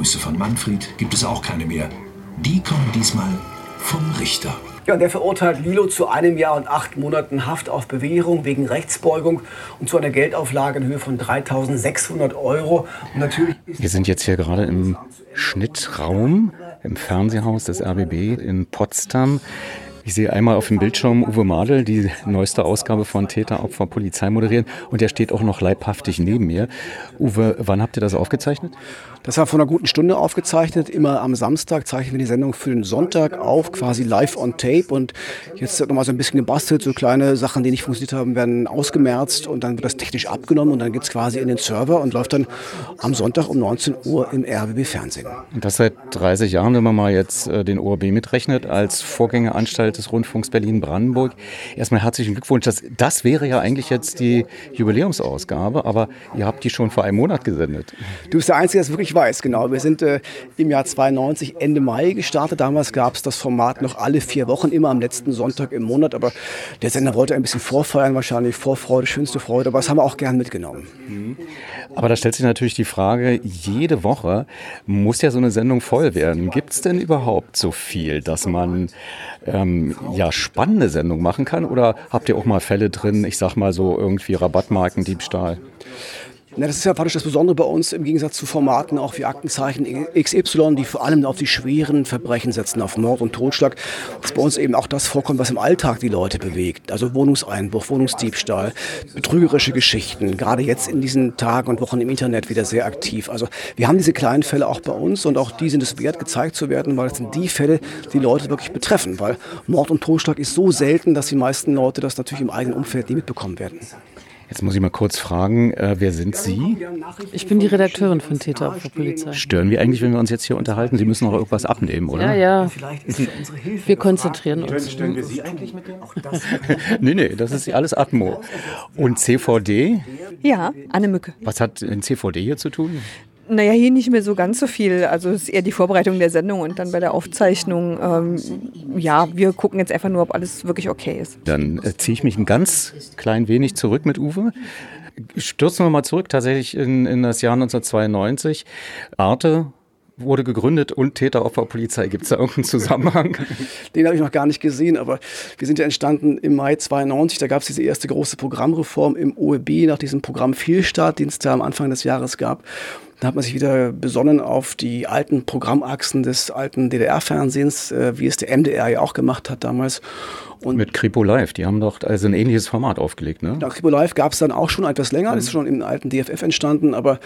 Grüße von Manfred gibt es auch keine mehr. Die kommen diesmal vom Richter. Ja, und der verurteilt Lilo zu einem Jahr und acht Monaten Haft auf Bewährung wegen Rechtsbeugung und zu einer Geldauflage in Höhe von 3.600 Euro. Und natürlich Wir sind jetzt hier gerade im Schnittraum im Fernsehhaus des RBB in Potsdam. Ich sehe einmal auf dem Bildschirm Uwe Madel, die neueste Ausgabe von Täter, Opfer, Polizei moderieren. Und der steht auch noch leibhaftig neben mir. Uwe, wann habt ihr das aufgezeichnet? Das war vor einer guten Stunde aufgezeichnet. Immer am Samstag zeichnen wir die Sendung für den Sonntag auf, quasi live on tape. Und jetzt wird nochmal so ein bisschen gebastelt. So kleine Sachen, die nicht funktioniert haben, werden ausgemerzt und dann wird das technisch abgenommen und dann geht es quasi in den Server und läuft dann am Sonntag um 19 Uhr im RBB Fernsehen. Und das seit 30 Jahren, wenn man mal jetzt äh, den ORB mitrechnet, als Vorgängeranstalt des Rundfunks Berlin-Brandenburg. Erstmal herzlichen Glückwunsch. Das, das wäre ja eigentlich jetzt die Jubiläumsausgabe, aber ihr habt die schon vor einem Monat gesendet. Du bist der Einzige, der es wirklich ich weiß, genau. Wir sind äh, im Jahr 92 Ende Mai gestartet. Damals gab es das Format noch alle vier Wochen, immer am letzten Sonntag im Monat. Aber der Sender wollte ein bisschen vorfeiern, wahrscheinlich Vorfreude, schönste Freude. Aber das haben wir auch gern mitgenommen. Mhm. Aber da stellt sich natürlich die Frage, jede Woche muss ja so eine Sendung voll werden. Gibt es denn überhaupt so viel, dass man ähm, ja spannende Sendungen machen kann? Oder habt ihr auch mal Fälle drin, ich sag mal so irgendwie Rabattmarkendiebstahl? Na, das ist ja praktisch das Besondere bei uns im Gegensatz zu Formaten auch wie Aktenzeichen XY, die vor allem auf die schweren Verbrechen setzen, auf Mord und Totschlag, dass bei uns eben auch das vorkommt, was im Alltag die Leute bewegt. Also Wohnungseinbruch, Wohnungsdiebstahl, betrügerische Geschichten, gerade jetzt in diesen Tagen und Wochen im Internet wieder sehr aktiv. Also wir haben diese kleinen Fälle auch bei uns und auch die sind es wert, gezeigt zu werden, weil es sind die Fälle, die Leute wirklich betreffen, weil Mord und Totschlag ist so selten, dass die meisten Leute das natürlich im eigenen Umfeld nie mitbekommen werden. Jetzt muss ich mal kurz fragen, äh, wer sind Sie? Ich bin die Redakteurin von Täter auf der Polizei. Stören wir eigentlich, wenn wir uns jetzt hier unterhalten? Sie müssen auch irgendwas abnehmen, oder? Ja, ja. Wir konzentrieren uns. Stören wir Sie eigentlich mit dem? nee, nee, das ist alles Atmo. Und CVD? Ja, Anne Mücke. Was hat ein CVD hier zu tun? Naja, hier nicht mehr so ganz so viel. Also es ist eher die Vorbereitung der Sendung und dann bei der Aufzeichnung, ähm, ja, wir gucken jetzt einfach nur, ob alles wirklich okay ist. Dann äh, ziehe ich mich ein ganz klein wenig zurück mit Uwe. Stürzen wir mal zurück, tatsächlich in, in das Jahr 1992. Arte wurde gegründet und Täteropferpolizei. Gibt es da irgendeinen Zusammenhang? Den habe ich noch gar nicht gesehen, aber wir sind ja entstanden im Mai 92. Da gab es diese erste große Programmreform im OEB nach diesem Programm Fehlstart, den es da am Anfang des Jahres gab. Da hat man sich wieder besonnen auf die alten Programmachsen des alten DDR-Fernsehens, äh, wie es der MDR ja auch gemacht hat damals. Und mit Kripo Live, die haben doch also ein ähnliches Format aufgelegt, ne? Ja, Kripo Live gab es dann auch schon etwas länger, das ist schon im alten DFF entstanden, aber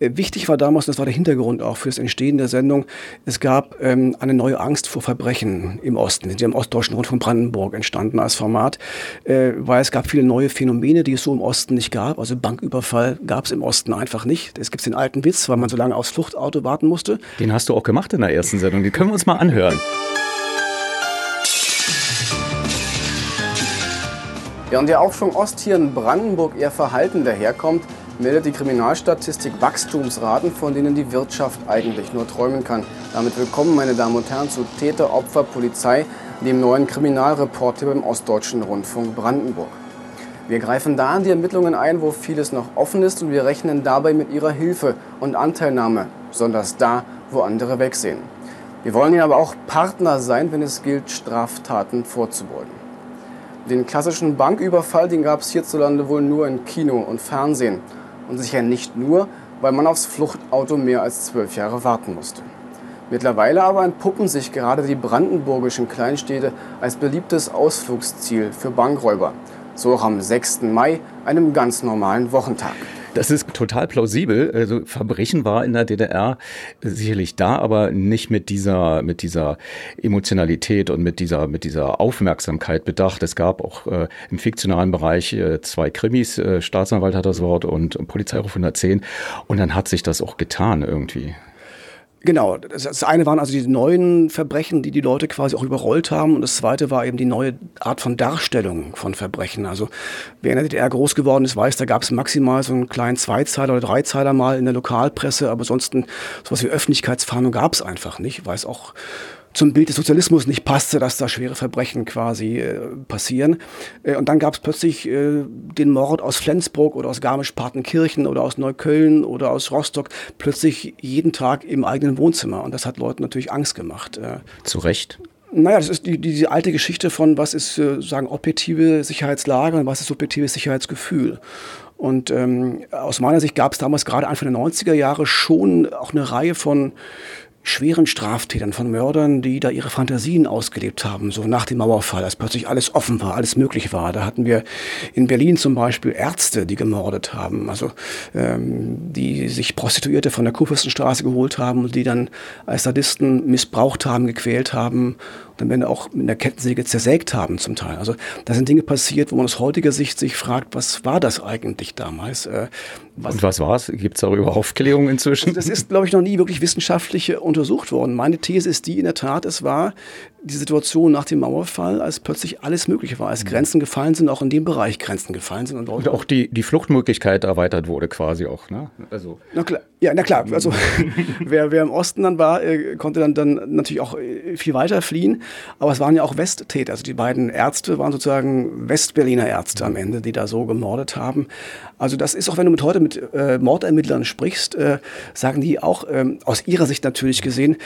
äh, wichtig war damals, das war der Hintergrund auch für das Entstehen der Sendung, es gab ähm, eine neue Angst vor Verbrechen im Osten, die im Ostdeutschen Rundfunk Brandenburg entstanden als Format, äh, weil es gab viele neue Phänomene, die es so im Osten nicht gab, also Banküberfall gab es im Osten einfach nicht. Es gibt den alten Witz, weil man so lange aufs Fluchtauto warten musste. Den hast du auch gemacht in der ersten Sendung, den können wir uns mal anhören. Während der Aufschwung Ost hier in Brandenburg eher verhalten daherkommt, meldet die Kriminalstatistik Wachstumsraten, von denen die Wirtschaft eigentlich nur träumen kann. Damit willkommen, meine Damen und Herren, zu Täter, Opfer, Polizei, dem neuen Kriminalreport hier beim Ostdeutschen Rundfunk Brandenburg. Wir greifen da in die Ermittlungen ein, wo vieles noch offen ist und wir rechnen dabei mit Ihrer Hilfe und Anteilnahme, besonders da, wo andere wegsehen. Wir wollen Ihnen aber auch Partner sein, wenn es gilt, Straftaten vorzubeugen. Den klassischen Banküberfall, den gab es hierzulande wohl nur in Kino und Fernsehen. Und sicher nicht nur, weil man aufs Fluchtauto mehr als zwölf Jahre warten musste. Mittlerweile aber entpuppen sich gerade die brandenburgischen Kleinstädte als beliebtes Ausflugsziel für Bankräuber. So auch am 6. Mai, einem ganz normalen Wochentag. Das ist total plausibel. Also Verbrechen war in der DDR sicherlich da, aber nicht mit dieser, mit dieser Emotionalität und mit dieser, mit dieser Aufmerksamkeit bedacht. Es gab auch äh, im fiktionalen Bereich äh, zwei Krimis, äh, Staatsanwalt hat das Wort und Polizeiruf 110. Und dann hat sich das auch getan irgendwie. Genau, das eine waren also die neuen Verbrechen, die die Leute quasi auch überrollt haben. Und das zweite war eben die neue Art von Darstellung von Verbrechen. Also wer in der DDR groß geworden ist, weiß, da gab es maximal so einen kleinen Zweizeiler oder Dreizeiler mal in der Lokalpresse. Aber ansonsten sowas wie Öffentlichkeitsfahndung gab es einfach nicht, weil es auch zum Bild des Sozialismus nicht passte, dass da schwere Verbrechen quasi äh, passieren. Äh, und dann gab es plötzlich äh, den Mord aus Flensburg oder aus Garmisch-Partenkirchen oder aus Neukölln oder aus Rostock plötzlich jeden Tag im eigenen Wohnzimmer. Und das hat Leuten natürlich Angst gemacht. Äh. Zu Recht. Naja, das ist die, diese alte Geschichte von, was ist äh, sagen objektive Sicherheitslage und was ist subjektives Sicherheitsgefühl. Und ähm, aus meiner Sicht gab es damals gerade Anfang der 90er Jahre schon auch eine Reihe von schweren Straftätern, von Mördern, die da ihre Fantasien ausgelebt haben, so nach dem Mauerfall, als plötzlich alles offen war, alles möglich war. Da hatten wir in Berlin zum Beispiel Ärzte, die gemordet haben, also ähm, die sich Prostituierte von der Kurfürstenstraße geholt haben und die dann als Sadisten missbraucht haben, gequält haben dann werden auch mit einer Kettensäge zersägt haben zum Teil. Also da sind Dinge passiert, wo man aus heutiger Sicht sich fragt, was war das eigentlich damals? Äh, was Und was war es? Gibt es darüber Aufklärung inzwischen? Das ist, glaube ich, noch nie wirklich wissenschaftlich untersucht worden. Meine These ist die, in der Tat, es war die Situation nach dem Mauerfall, als plötzlich alles möglich war, als mhm. Grenzen gefallen sind, auch in dem Bereich Grenzen gefallen sind. Und, und auch die, die Fluchtmöglichkeit erweitert wurde quasi auch. Ne? Also. Na klar, ja, na klar. Also wer, wer im Osten dann war, äh, konnte dann, dann natürlich auch äh, viel weiter fliehen. Aber es waren ja auch Westtäter. Also die beiden Ärzte waren sozusagen Westberliner Ärzte am Ende, die da so gemordet haben. Also das ist auch, wenn du mit heute mit äh, Mordermittlern sprichst, äh, sagen die auch ähm, aus ihrer Sicht natürlich gesehen,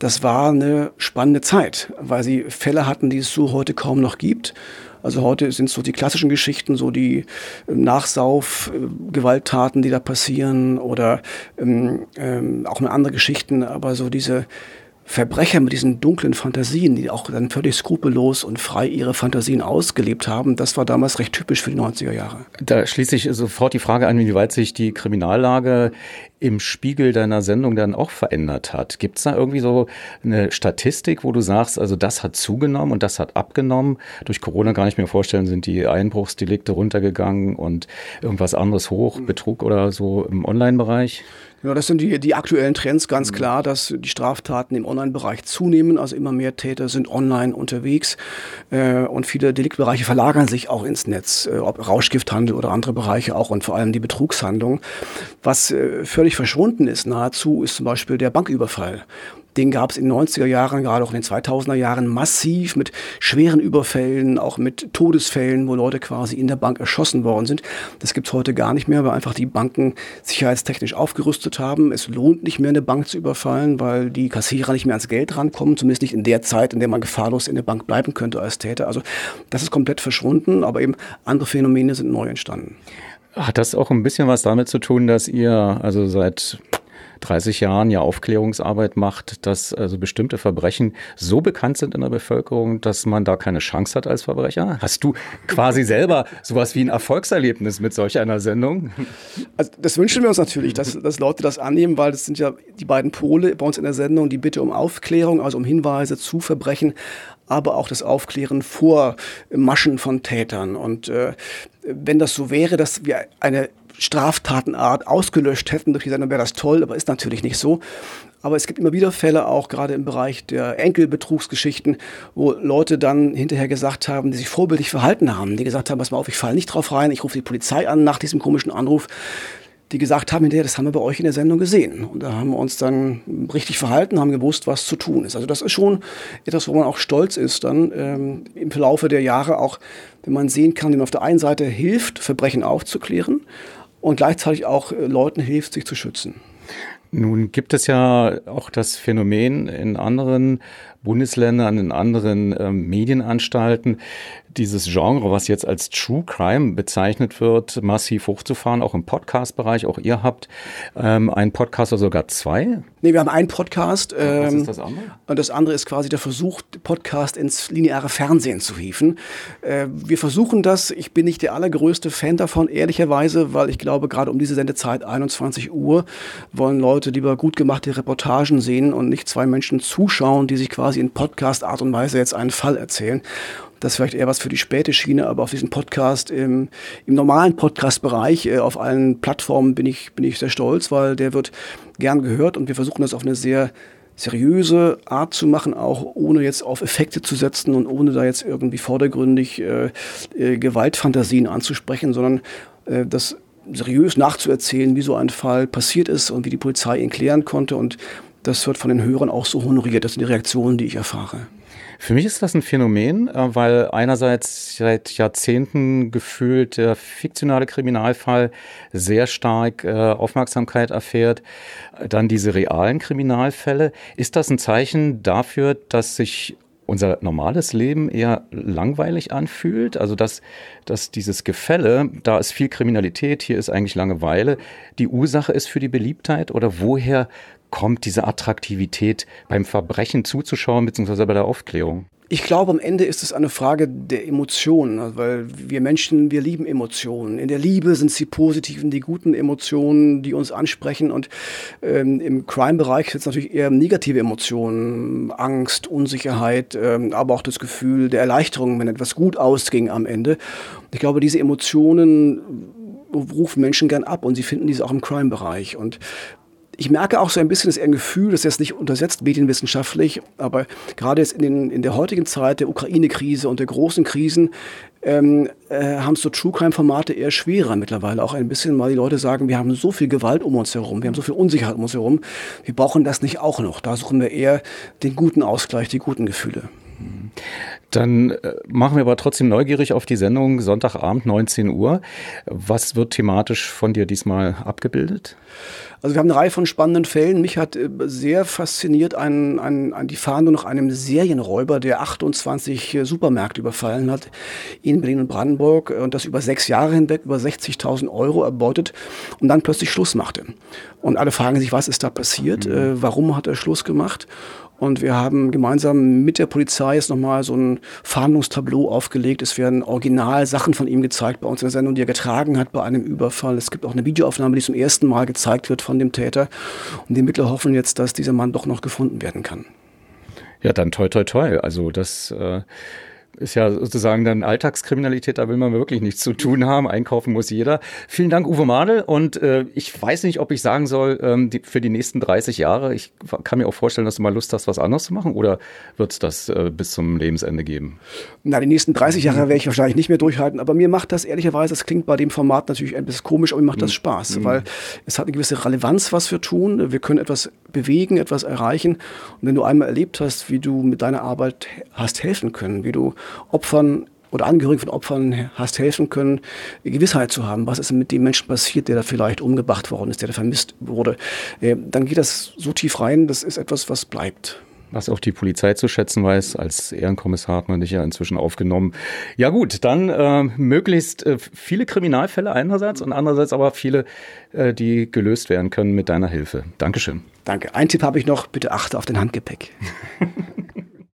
das war eine spannende Zeit, weil sie Fälle hatten, die es so heute kaum noch gibt. Also heute sind so die klassischen Geschichten, so die ähm, Nachsauf-Gewalttaten, die da passieren oder ähm, ähm, auch eine andere Geschichten, aber so diese Verbrecher mit diesen dunklen Fantasien, die auch dann völlig skrupellos und frei ihre Fantasien ausgelebt haben, das war damals recht typisch für die 90er Jahre. Da schließe ich sofort die Frage an, inwieweit sich die Kriminallage im Spiegel deiner Sendung dann auch verändert hat. Gibt es da irgendwie so eine Statistik, wo du sagst, also das hat zugenommen und das hat abgenommen? Durch Corona gar nicht mehr vorstellen, sind die Einbruchsdelikte runtergegangen und irgendwas anderes hoch, Betrug oder so im Online-Bereich? Ja, das sind die, die aktuellen Trends ganz mhm. klar, dass die Straftaten im Online-Bereich zunehmen. Also immer mehr Täter sind online unterwegs äh, und viele Deliktbereiche verlagern sich auch ins Netz, äh, ob Rauschgifthandel oder andere Bereiche auch und vor allem die Betrugshandlung. Was äh, völlig verschwunden ist nahezu, ist zum Beispiel der Banküberfall. Den gab es in den 90er Jahren, gerade auch in den 2000er Jahren massiv mit schweren Überfällen, auch mit Todesfällen, wo Leute quasi in der Bank erschossen worden sind. Das gibt es heute gar nicht mehr, weil einfach die Banken sicherheitstechnisch aufgerüstet haben. Es lohnt nicht mehr, eine Bank zu überfallen, weil die Kassierer nicht mehr ans Geld rankommen, zumindest nicht in der Zeit, in der man gefahrlos in der Bank bleiben könnte als Täter. Also das ist komplett verschwunden, aber eben andere Phänomene sind neu entstanden. Hat das auch ein bisschen was damit zu tun, dass ihr also seit 30 Jahren ja Aufklärungsarbeit macht, dass also bestimmte Verbrechen so bekannt sind in der Bevölkerung, dass man da keine Chance hat als Verbrecher? Hast du quasi selber sowas wie ein Erfolgserlebnis mit solch einer Sendung? Also das wünschen wir uns natürlich, dass, dass Leute das annehmen, weil das sind ja die beiden Pole bei uns in der Sendung, die Bitte um Aufklärung, also um Hinweise zu Verbrechen, aber auch das Aufklären vor Maschen von Tätern. Und äh, wenn das so wäre, dass wir eine Straftatenart ausgelöscht hätten durch die Sendung, wäre das toll, aber ist natürlich nicht so. Aber es gibt immer wieder Fälle, auch gerade im Bereich der Enkelbetrugsgeschichten, wo Leute dann hinterher gesagt haben, die sich vorbildlich verhalten haben, die gesagt haben, pass mal auf, ich falle nicht drauf rein, ich rufe die Polizei an nach diesem komischen Anruf die gesagt haben hinterher, das haben wir bei euch in der Sendung gesehen. Und da haben wir uns dann richtig verhalten, haben gewusst, was zu tun ist. Also das ist schon etwas, wo man auch stolz ist dann ähm, im Verlaufe der Jahre auch, wenn man sehen kann, wie man auf der einen Seite hilft, Verbrechen aufzuklären und gleichzeitig auch äh, Leuten hilft, sich zu schützen. Nun gibt es ja auch das Phänomen in anderen Bundesländern, in anderen ähm, Medienanstalten, dieses Genre, was jetzt als True Crime bezeichnet wird, massiv hochzufahren, auch im Podcast-Bereich. Auch ihr habt ähm, einen Podcast oder sogar zwei? Nee, wir haben einen Podcast. Ähm, was ist das andere? Und das andere ist quasi der Versuch, Podcast ins lineare Fernsehen zu hieven. Äh, wir versuchen das. Ich bin nicht der allergrößte Fan davon, ehrlicherweise, weil ich glaube, gerade um diese Sendezeit, 21 Uhr, wollen Leute lieber gut gemachte Reportagen sehen und nicht zwei Menschen zuschauen, die sich quasi in Podcast-Art und Weise jetzt einen Fall erzählen. Das ist vielleicht eher was für die späte Schiene, aber auf diesen Podcast im, im normalen Podcast-Bereich, äh, auf allen Plattformen bin ich, bin ich sehr stolz, weil der wird gern gehört und wir versuchen das auf eine sehr seriöse Art zu machen, auch ohne jetzt auf Effekte zu setzen und ohne da jetzt irgendwie vordergründig äh, äh, Gewaltfantasien anzusprechen, sondern äh, das seriös nachzuerzählen, wie so ein Fall passiert ist und wie die Polizei ihn klären konnte und das wird von den Hörern auch so honoriert. Das sind die Reaktionen, die ich erfahre. Für mich ist das ein Phänomen, äh, weil einerseits seit Jahrzehnten gefühlt der fiktionale Kriminalfall sehr stark äh, Aufmerksamkeit erfährt, dann diese realen Kriminalfälle. Ist das ein Zeichen dafür, dass sich unser normales Leben eher langweilig anfühlt. Also dass, dass dieses Gefälle, da ist viel Kriminalität, hier ist eigentlich Langeweile, die Ursache ist für die Beliebtheit oder woher kommt diese Attraktivität beim Verbrechen zuzuschauen, beziehungsweise bei der Aufklärung? Ich glaube, am Ende ist es eine Frage der Emotionen, also, weil wir Menschen, wir lieben Emotionen. In der Liebe sind sie positiven, die guten Emotionen, die uns ansprechen. Und ähm, im Crime-Bereich sind es natürlich eher negative Emotionen, Angst, Unsicherheit, ähm, aber auch das Gefühl der Erleichterung, wenn etwas gut ausging am Ende. Ich glaube, diese Emotionen rufen Menschen gern ab und sie finden diese auch im Crime-Bereich. Und ich merke auch so ein bisschen, dass er ein Gefühl, das ist jetzt nicht untersetzt medienwissenschaftlich, aber gerade jetzt in, den, in der heutigen Zeit der Ukraine-Krise und der großen Krisen ähm, äh, haben so True Crime-Formate eher schwerer mittlerweile. Auch ein bisschen, weil die Leute sagen, wir haben so viel Gewalt um uns herum, wir haben so viel Unsicherheit um uns herum, wir brauchen das nicht auch noch. Da suchen wir eher den guten Ausgleich, die guten Gefühle. Dann äh, machen wir aber trotzdem neugierig auf die Sendung Sonntagabend 19 Uhr. Was wird thematisch von dir diesmal abgebildet? Also wir haben eine Reihe von spannenden Fällen. Mich hat äh, sehr fasziniert ein, ein, ein, die Fahndung nach einem Serienräuber, der 28 äh, Supermärkte überfallen hat in Berlin und Brandenburg und das über sechs Jahre hinweg über 60.000 Euro erbeutet und dann plötzlich Schluss machte. Und alle fragen sich, was ist da passiert? Mhm. Warum hat er Schluss gemacht? Und wir haben gemeinsam mit der Polizei jetzt nochmal so ein Fahndungstableau aufgelegt. Es werden original Sachen von ihm gezeigt bei uns in der Sendung, die er getragen hat bei einem Überfall. Es gibt auch eine Videoaufnahme, die zum ersten Mal gezeigt wird von dem Täter. Und die Mittler hoffen jetzt, dass dieser Mann doch noch gefunden werden kann. Ja, dann toi toi toi. Also das äh, ist ja sozusagen dann Alltagskriminalität, da will man wirklich nichts zu tun haben. Einkaufen muss jeder. Vielen Dank, Uwe Madel. Und äh, ich weiß nicht, ob ich sagen soll, ähm, die, für die nächsten 30 Jahre, ich kann mir auch vorstellen, dass du mal Lust hast, was anderes zu machen, oder wird es das äh, bis zum Lebensende geben? Na, die nächsten 30 Jahre werde ich wahrscheinlich nicht mehr durchhalten, aber mir macht das ehrlicherweise, das klingt bei dem Format natürlich ein bisschen komisch, aber mir macht das mhm. Spaß, mhm. weil es hat eine gewisse Relevanz, was wir tun. Wir können etwas bewegen, etwas erreichen. Und wenn du einmal erlebt hast, wie du mit deiner Arbeit hast helfen können, wie du Opfern oder Angehörigen von Opfern hast helfen können, Gewissheit zu haben, was ist mit dem Menschen passiert, der da vielleicht umgebracht worden ist, der da vermisst wurde, äh, dann geht das so tief rein, das ist etwas, was bleibt was auch die Polizei zu schätzen weiß. Als Ehrenkommissar hat man dich ja inzwischen aufgenommen. Ja gut, dann äh, möglichst äh, viele Kriminalfälle einerseits und andererseits aber viele, äh, die gelöst werden können mit deiner Hilfe. Dankeschön. Danke. Ein Tipp habe ich noch, bitte achte auf den Handgepäck.